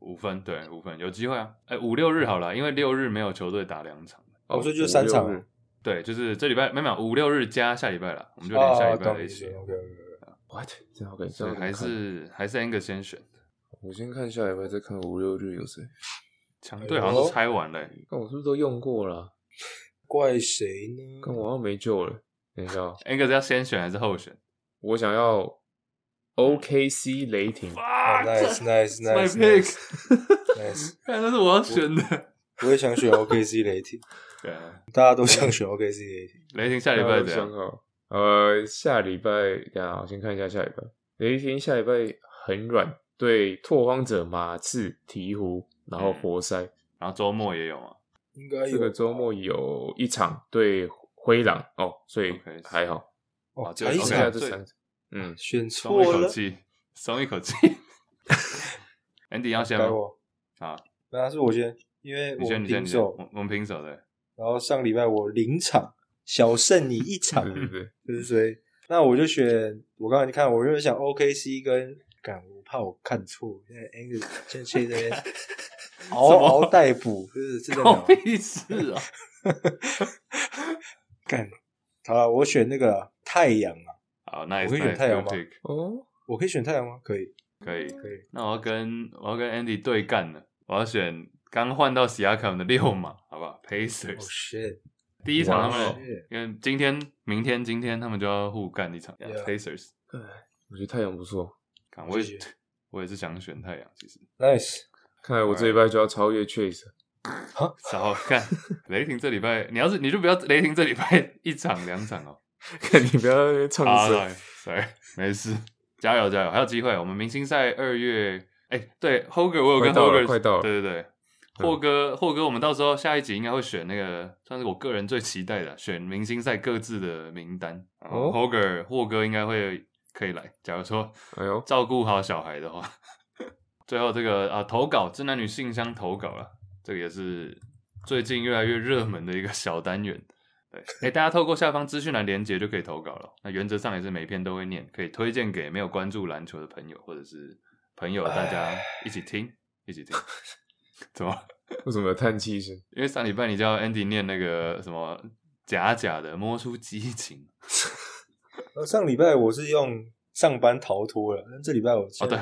五分，对，五分有机会啊！哎、欸，五六日好了，因为六日没有球队打两场。哦，我说就是三场啊。对，就是这礼拜没有五六日加下礼拜了，我们就连下礼拜一起。OK OK What？这样 OK，所以还是还是 Angus 先选。我先看下礼拜，再看五六日有谁。强队好像都拆完了、欸，那我是不是都用过了、啊？怪谁呢？跟我好像没救了。等一下，Angus 要先选还是后选？我想要 OKC 雷霆。哇、oh,，Nice Nice My Nice pick Nice，看那是我要选的。我也想选 OKC 雷霆。[LAUGHS] 对啊，大家都想选 OKC 雷霆。雷霆下礼拜怎样？呃，下礼拜，等下我先看一下下礼拜。雷霆下礼拜很软，对拓荒者、马刺、鹈鹕，然后活塞，嗯、然后周末也有啊。应该。这个周末有一场对灰狼哦，所以还好。哦，才一场，这三嗯，选错了，松一口气，松一口气。[LAUGHS] Andy 要先吗？好，那是我先，因为我们平手，我们平手的。然后上礼拜我零场小胜你一场，[LAUGHS] 对对对，就是所以，那我就选我刚才你看，我原本想 OKC 跟，干我怕我看错，现在 Angus 先去这边 [LAUGHS] 嗷嗷待哺，就是 [LAUGHS] 这个意思啊！干，好了，我选那个太阳啊，好，那我可以选太阳吗？哦，我可以选太阳吗？可以，可以，可以。那我要跟我要跟 Andy 对干了，我要选。刚换到西亚卡姆的六嘛，好不好？Pacers，、oh, shit. 第一场他们，因为今天、明天、今天他们就要互干一场。Yeah. Pacers，我觉得太阳不错。看，我也我也是想选太阳，其实。Nice，看来我这礼拜就要超越 Chase。好，好看 [LAUGHS] 雷霆这礼拜，你要是你就不要雷霆这礼拜一场两场哦。[LAUGHS] 看你不要唱衰，对，没事，加油加油，还有机会。我们明星赛二月，哎、欸，对，Hoger，我有跟 Hoger，快到了，对对对。霍哥，霍哥，我们到时候下一集应该会选那个，算是我个人最期待的，选明星赛各自的名单。哦，霍哥，霍哥应该会可以来。假如说，哎呦，照顾好小孩的话，[LAUGHS] 最后这个啊，投稿，真男女信箱投稿了，这个也是最近越来越热门的一个小单元。对，哎、欸，大家透过下方资讯栏连接就可以投稿了。那原则上也是每篇都会念，可以推荐给没有关注篮球的朋友，或者是朋友，大家一起听，一起听。[LAUGHS] [LAUGHS] 怎么？[LAUGHS] 为什么有叹气声？因为上礼拜你叫 Andy 念那个什么假假的摸出激情。[LAUGHS] 上礼拜我是用上班逃脱了，但这礼拜我哦对，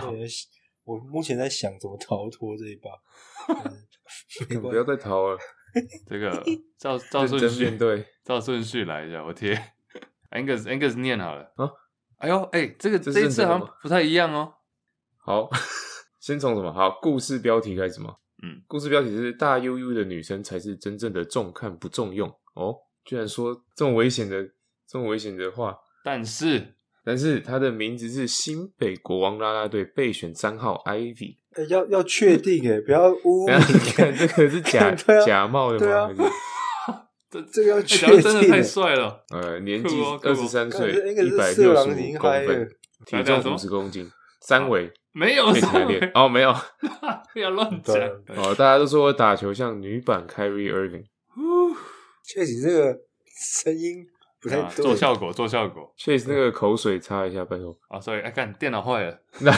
我目前在想怎么逃脱这一把。不要再逃了，这个照照顺序对，照顺序来一下。我贴 Angus Angus 念好了啊。哎呦，哎、欸，这个这，这一次好像不太一样哦。好，先从什么？好，故事标题开始吗？嗯，故事标题是“大 UU 的女生才是真正的重看不重用”。哦，居然说这么危险的、这么危险的话。但是，但是她的名字是新北国王啦啦队备选三号 Ivy。欸、要要确定哎，不要 [LAUGHS] 污名。看这个是假、[LAUGHS] 啊、假冒的吗？对啊，[LAUGHS] 这这个要确定、欸。真的太帅了。呃，年纪二十三岁，一百六十五公分，体重五十公斤，三围。没有哦，没有，[LAUGHS] 不要乱讲。哦，大家都说我打球像女版 Kyrie Irving。确实，这个声音不太对、啊、做效果，做效果。确实，那个口水擦一下，拜托。啊，所以哎，看电脑坏了。那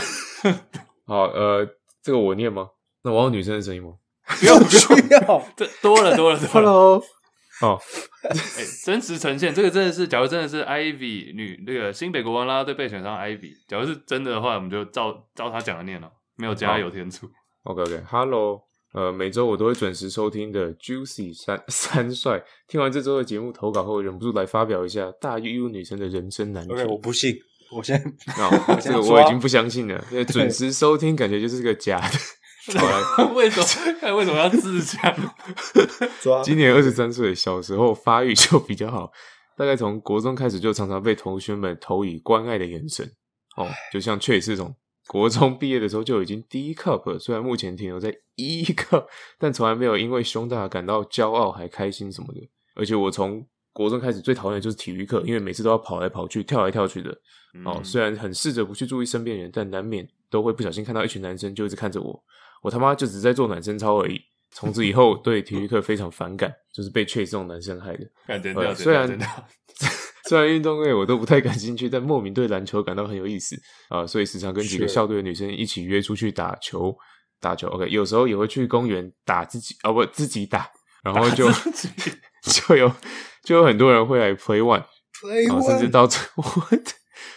[LAUGHS] 好，呃，这个我念吗？那我有女生的声音吗？不要，不要，[LAUGHS] 这多了，多了，多了。Hello。哦，哎、欸，真实呈现这个真的是，假如真的是 Ivy 女那个新北国王啦啦队被选上 Ivy，假如是真的的话，我们就照照他讲的念了，没有加油添醋。OK OK，Hello，呃，每周我都会准时收听的 Juicy 三 [LAUGHS] 三帅，听完这周的节目投稿后，忍不住来发表一下大 UU 女生的人生难题。OK，我不信，我先，哦，这个我已经不相信了，[LAUGHS] 因为准时收听感觉就是个假的。[LAUGHS] 为什么？[LAUGHS] [LAUGHS] 为什么要自强？今年二十三岁，小时候发育就比较好，大概从国中开始就常常被同学们投以关爱的眼神。哦，就像 Chase 这种，国中毕业的时候就已经第一 cup，虽然目前停留在一 cup，但从来没有因为胸大感到骄傲还开心什么的。而且我从国中开始最讨厌的就是体育课，因为每次都要跑来跑去、跳来跳去的。哦，虽然很试着不去注意身边人，但难免都会不小心看到一群男生就一直看着我。我他妈就只在做暖身操而已，从此以后 [LAUGHS] 对体育课非常反感，就是被 Chase 这种男生害的。呃、虽然 [LAUGHS] 虽然运动类我都不太感兴趣，但莫名对篮球感到很有意思啊、呃，所以时常跟几个校队的女生一起约出去打球。打球，OK，有时候也会去公园打自己，啊不，自己打，然后就 [LAUGHS] 就有就有很多人会来 play one，play one，甚至到最后，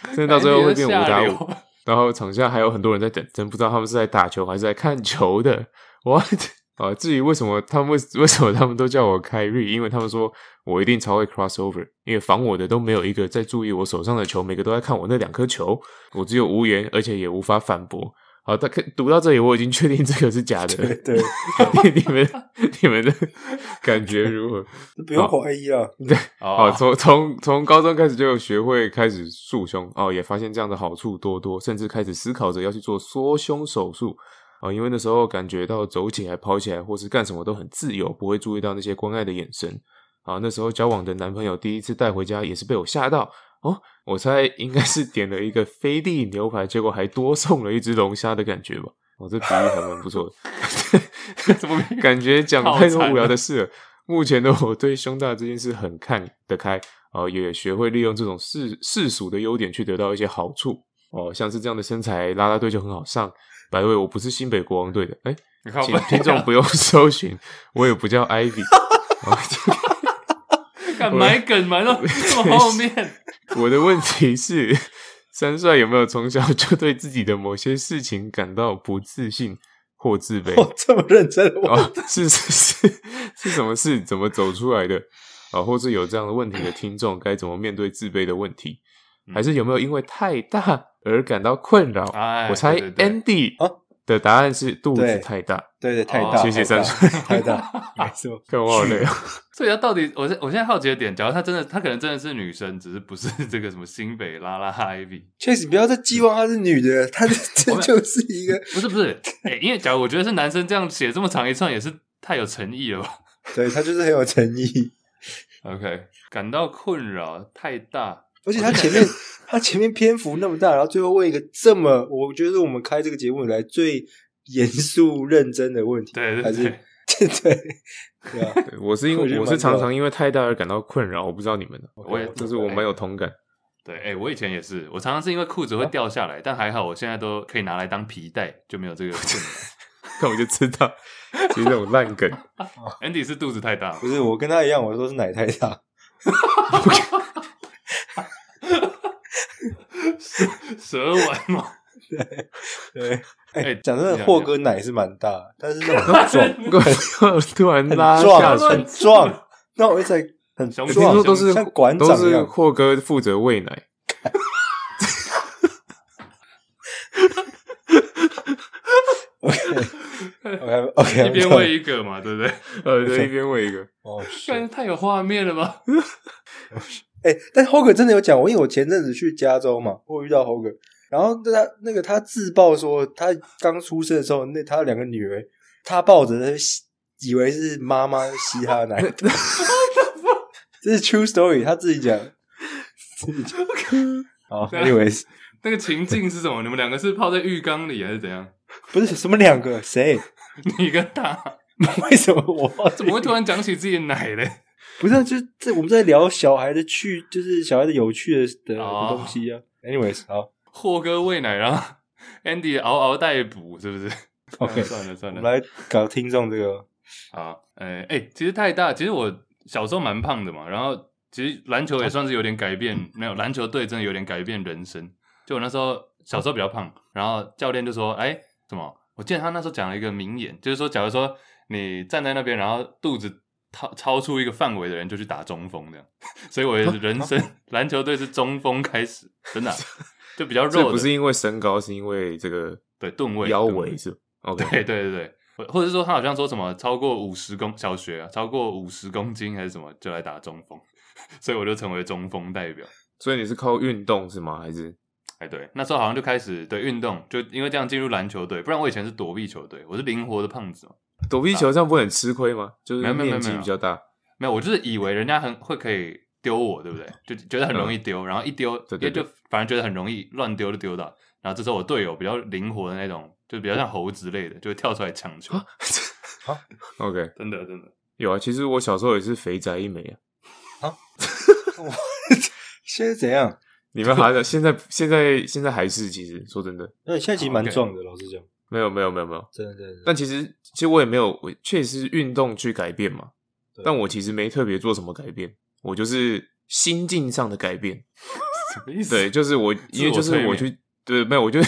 甚至到最后会变五打五。然后场下还有很多人在等，真不知道他们是在打球还是在看球的。What？[LAUGHS] 啊，至于为什么他们为为什么他们都叫我开瑞因为他们说我一定超会 crossover，因为防我的都没有一个在注意我手上的球，每个都在看我那两颗球，我只有无言，而且也无法反驳。好，大概读到这里，我已经确定这个是假的。对，对 [LAUGHS] 你们你们的感觉如何？[LAUGHS] 不用怀疑了。对，好，从从从高中开始就学会开始束胸哦，也发现这样的好处多多，甚至开始思考着要去做缩胸手术啊，因为那时候感觉到走起来、跑起来或是干什么都很自由，不会注意到那些关爱的眼神啊。那时候交往的男朋友第一次带回家，也是被我吓到。哦，我猜应该是点了一个菲力牛排，结果还多送了一只龙虾的感觉吧。哦，这比喻还蛮不错的。[LAUGHS] 怎么感觉讲太多无聊的事了？目前的我对胸大这件事很看得开，哦，也学会利用这种世世俗的优点去得到一些好处。哦，像是这样的身材，拉拉队就很好上。白位，我不是新北国王队的，哎，请听众不用 [LAUGHS] 搜寻，我也不叫 Ivy。[LAUGHS] 敢埋梗埋到这么 [LAUGHS] 后面？我的问题是，三帅有没有从小就对自己的某些事情感到不自信或自卑？哦，这么认真哦，是是是，是什么事？怎么走出来的？啊，或是有这样的问题的听众，该怎么面对自卑的问题？还是有没有因为太大而感到困扰？哎，我猜 Andy 啊。的答案是肚子太大，对对，太大，谢谢三岁，太大，[LAUGHS] [LAUGHS] 没错，看我好累啊。[LAUGHS] 所以他到底，我现我现在好奇的点，假如他真的，他可能真的是女生，只是不是这个什么新北拉拉 Ivy。确实，不要再寄望她是女的，她这就是一个，不是不是，哎，因为假如我觉得是男生这样写这么长一串，也是太有诚意了吧？对，他就是很有诚意。OK，感到困扰太大。而且他前面他前面篇幅那么大，然后最后问一个这么，我觉得我们开这个节目以来最严肃认真的问题，对对对，还是对 [LAUGHS] 对对啊！我是因为我是常常因为太大而感到困扰，我不知道你们的，我也就是我蛮有同感。对，哎，我以前也是，我常常是因为裤子会掉下来，但还好我现在都可以拿来当皮带，就没有这个困扰。[LAUGHS] 那我就知道，其实这种烂梗。[LAUGHS] Andy 是肚子太大，不是我跟他一样，我说是奶太大。蛇丸嘛，对对，哎，讲真的，霍哥奶是蛮大，但是那种 [LAUGHS] 壮，突然拉下很壮，那我一直 [LAUGHS] 很壮，听说都是像馆长都是霍哥负责喂奶。[LAUGHS] OK OK OK，一边喂一个嘛，对不对？呃，对，一边喂一个。哦，感觉太有画面了吧？哎、欸，但 Hoger 真的有讲我，因为我前阵子去加州嘛，我遇到 Hoger，然后他那个他自曝说，他刚出生的时候，那他两个女儿，他抱着，以为是妈妈吸他的奶，[LAUGHS] 这是 true story，他自己讲，自己讲。[LAUGHS] 好，anyways，[LAUGHS] 那个情境是什么？你们两个是泡在浴缸里还是怎样？不是什么两个，谁？你跟他？为什么我怎么会突然讲起自己的奶嘞？不是、啊，就是这我们在聊小孩的趣，就是小孩的有趣的的东西啊。Anyways，好，霍哥喂奶，然后 [LAUGHS] Andy 嗷嗷待哺，是不是？OK，[LAUGHS] 算了算了，我们来搞听众这个。啊，哎、欸、哎、欸，其实太大，其实我小时候蛮胖的嘛，然后其实篮球也算是有点改变，[LAUGHS] 没有篮球队真的有点改变人生。就我那时候小时候比较胖，然后教练就说：“哎、欸，什么？”我记得他那时候讲了一个名言，就是说，假如说你站在那边，然后肚子。超超出一个范围的人就去打中锋，这样，所以我的人生篮球队是中锋开始，真的、啊、就比较肉。不是因为身高，是因为这个对吨位腰围是。OK，对对对对，或者是说他好像说什么超过五十公小学啊，超过五十公斤还是什么就来打中锋，[LAUGHS] 所以我就成为中锋代表。所以你是靠运动是吗？还是？哎对，那时候好像就开始对运动，就因为这样进入篮球队，不然我以前是躲避球队，我是灵活的胖子嘛。躲避球这样不会很吃亏吗？就是面积比较大。没有，我就是以为人家很会可以丢我，对不对？[LAUGHS] 就觉得很容易丢，嗯、然后一丢，就反正觉得很容易乱丢就丢到。然后这时候我队友比较灵活的那种，就比较像猴子类的，就会跳出来抢球。好，[LAUGHS] OK，真的真的有啊。其实我小时候也是肥宅一枚啊。啊？[LAUGHS] 现在怎样？你们还在？现在现在现在还是？其实说真的，那你现在其实蛮壮的，okay. 老实讲。没有没有没有没有，真的真的。但其实其实我也没有，我确实是运动去改变嘛。但我其实没特别做什么改变，我就是心境上的改变。[LAUGHS] 什么意思？对，就是我，因为就是我去，对，没有，我就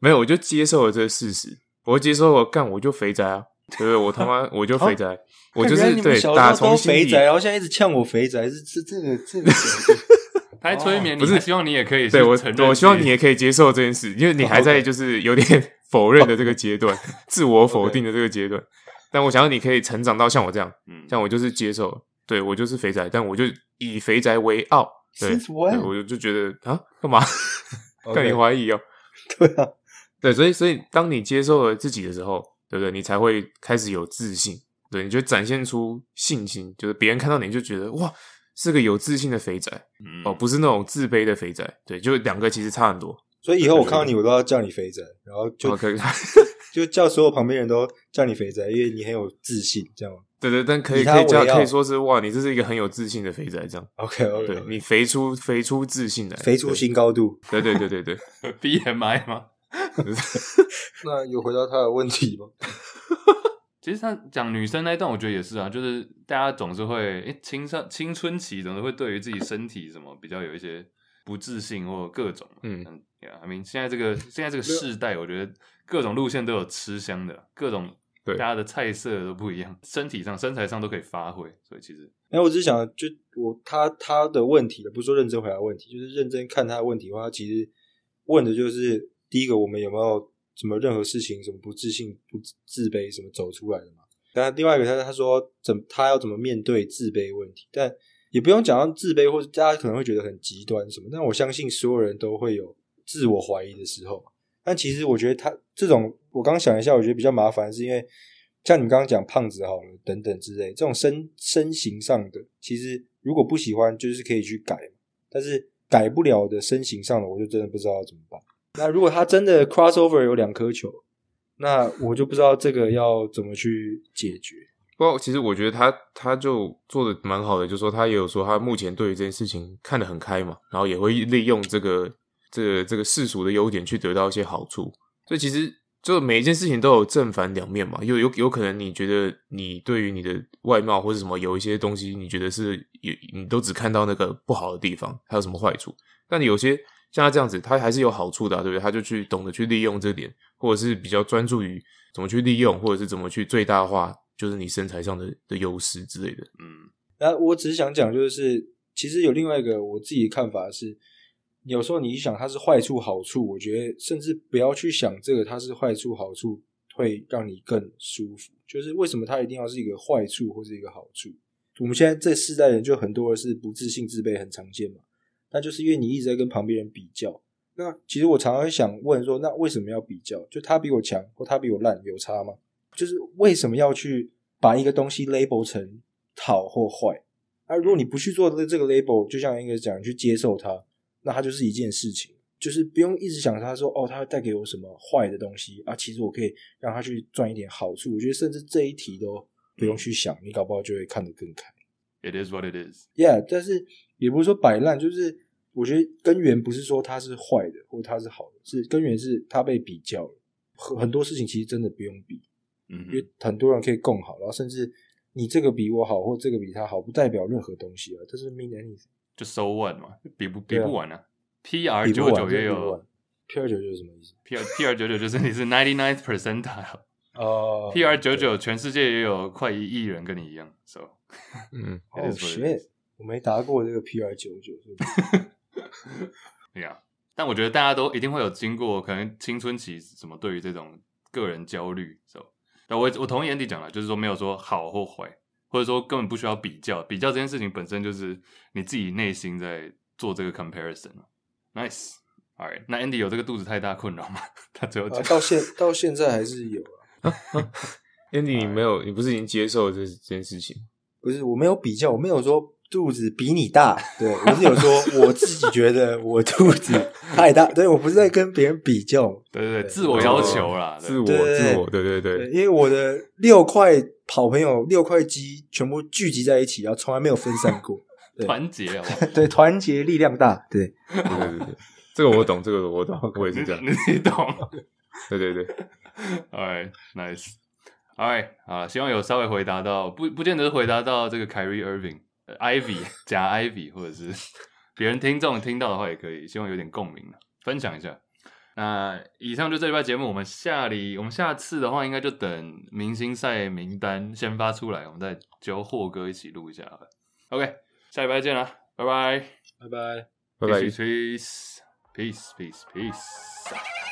没有，我就接受了这个事实。我接受我干，我就肥宅啊，对不对？我他妈 [LAUGHS] 我就肥宅，我就是对打从肥宅，然后现在一直呛我肥宅，是是这个这个。[LAUGHS] 他还催眠，不是希望你也可以对我承认，我希望你也可以接受这件事，因为你还在就是有点否认的这个阶段，自我否定的这个阶段。但我想要你可以成长到像我这样，嗯，像我就是接受，对我就是肥宅，但我就以肥宅为傲，对，对我就就觉得啊，干嘛？让你怀疑哦？[LAUGHS] 对啊，对，所以所以当你接受了自己的时候，对不对？你才会开始有自信，对，你就展现出信心，就是别人看到你就觉得哇，是个有自信的肥宅，嗯，哦，不是那种自卑的肥宅，对，就两个其实差很多。所以以后我看到你，我都要叫你肥宅，然后就可以。[LAUGHS] 就叫所有旁边人都叫你肥宅，因为你很有自信，这样吗？对对，但可以可以叫可以说是哇，你这是一个很有自信的肥仔，这样。OK OK，对你肥出肥出自信来，肥出新高度。对对对对对，[LAUGHS] BMI 吗？[LAUGHS] 那有回答他的问题吗？[LAUGHS] 其实他讲女生那一段，我觉得也是啊，就是大家总是会诶青少青春期总是会对于自己身体什么比较有一些不自信或各种嗯嗯，I mean 现在这个现在这个世代，我觉得。各种路线都有吃香的，各种大家的菜色都不一样，身体上、身材上都可以发挥，所以其实，哎，我只是想，就我他他的问题，不是说认真回答问题，就是认真看他的问题的话，他其实问的就是第一个，我们有没有什么任何事情，什么不自信、不自卑，什么走出来的嘛？但另外一个，他他说怎他要怎么面对自卑问题，但也不用讲到自卑，或者大家可能会觉得很极端什么，但我相信所有人都会有自我怀疑的时候。但其实我觉得他这种，我刚想一下，我觉得比较麻烦，是因为像你刚刚讲胖子好了等等之类，这种身身形上的，其实如果不喜欢，就是可以去改，但是改不了的身形上的，我就真的不知道要怎么办。那如果他真的 crossover 有两颗球，那我就不知道这个要怎么去解决。不过其实我觉得他他就做的蛮好的，就是说他也有说他目前对于这件事情看得很开嘛，然后也会利用这个。这个这个世俗的优点去得到一些好处，所以其实就每一件事情都有正反两面嘛。有有有可能你觉得你对于你的外貌或者什么有一些东西，你觉得是有你都只看到那个不好的地方，还有什么坏处？但你有些像他这样子，他还是有好处的，对不对？他就去懂得去利用这点，或者是比较专注于怎么去利用，或者是怎么去最大化，就是你身材上的的优势之类的。嗯，那我只是想讲，就是其实有另外一个我自己的看法是。有时候你想它是坏处好处，我觉得甚至不要去想这个它是坏处好处会让你更舒服。就是为什么它一定要是一个坏处或是一个好处？我们现在这世代人就很多的是不自信、自卑，很常见嘛。那就是因为你一直在跟旁边人比较。那其实我常常会想问说，那为什么要比较？就他比我强或他比我烂有差吗？就是为什么要去把一个东西 label 成好或坏？而如果你不去做这个 label，就像应该讲去接受它，那它就是一件事情，就是不用一直想他说哦，它会带给我什么坏的东西啊？其实我可以让他去赚一点好处。我觉得甚至这一题都不用去想，你搞不好就会看得更开。It is what it is. Yeah，但是也不是说摆烂，就是我觉得根源不是说它是坏的或它是好的，是根源是它被比较了。很很多事情其实真的不用比，嗯，因为很多人可以更好，然后甚至。你这个比我好，或这个比他好，不代表任何东西啊。这是 mean anything，就 so what 嘛，比不比不完啊。PR 九九也有，PR 九九是什么意思？PR PR 九九就是你是 ninety ninth percentile [LAUGHS] 哦。PR 九九全世界也有快一亿人跟你一样，so [LAUGHS] 嗯，哦，shit，我没答过这个 PR 九九，是不是？[LAUGHS] 对呀，但我觉得大家都一定会有经过可能青春期什么对于这种个人焦虑，so 但。我我同意 Andy 讲了，就是说没有说好或坏，或者说根本不需要比较，比较这件事情本身就是你自己内心在做这个 comparison。Nice，Alright，那 Andy 有这个肚子太大困扰吗？[LAUGHS] 他最后讲、啊、到现到现在还是有啊。[LAUGHS] Andy，你没有，你不是已经接受这这件事情？不是，我没有比较，我没有说。肚子比你大，对，我是有说我自己觉得我肚子太大，对，我不是在跟别人比较，对对对，自我要求啦，自我自我，对对对，因为我的六块好朋友六块肌全部聚集在一起，然后从来没有分散过，[LAUGHS] 团结啊，[LAUGHS] 对，团结力量大，对，对对对对，这个我懂，这个我懂，我也是这样，[LAUGHS] 你懂，对对对，Alright, nice，Alright，啊，希望有稍微回答到，不不见得是回答到这个 Kyrie Irving。Ivy 假 Ivy，或者是别人听众听到的话也可以，希望有点共鸣，分享一下。那以上就这礼拜节目，我们下里我们下次的话，应该就等明星赛名单先发出来，我们再揪霍哥一起录一下。OK，下礼拜见啦，拜拜，拜拜，拜拜，peace peace peace peace。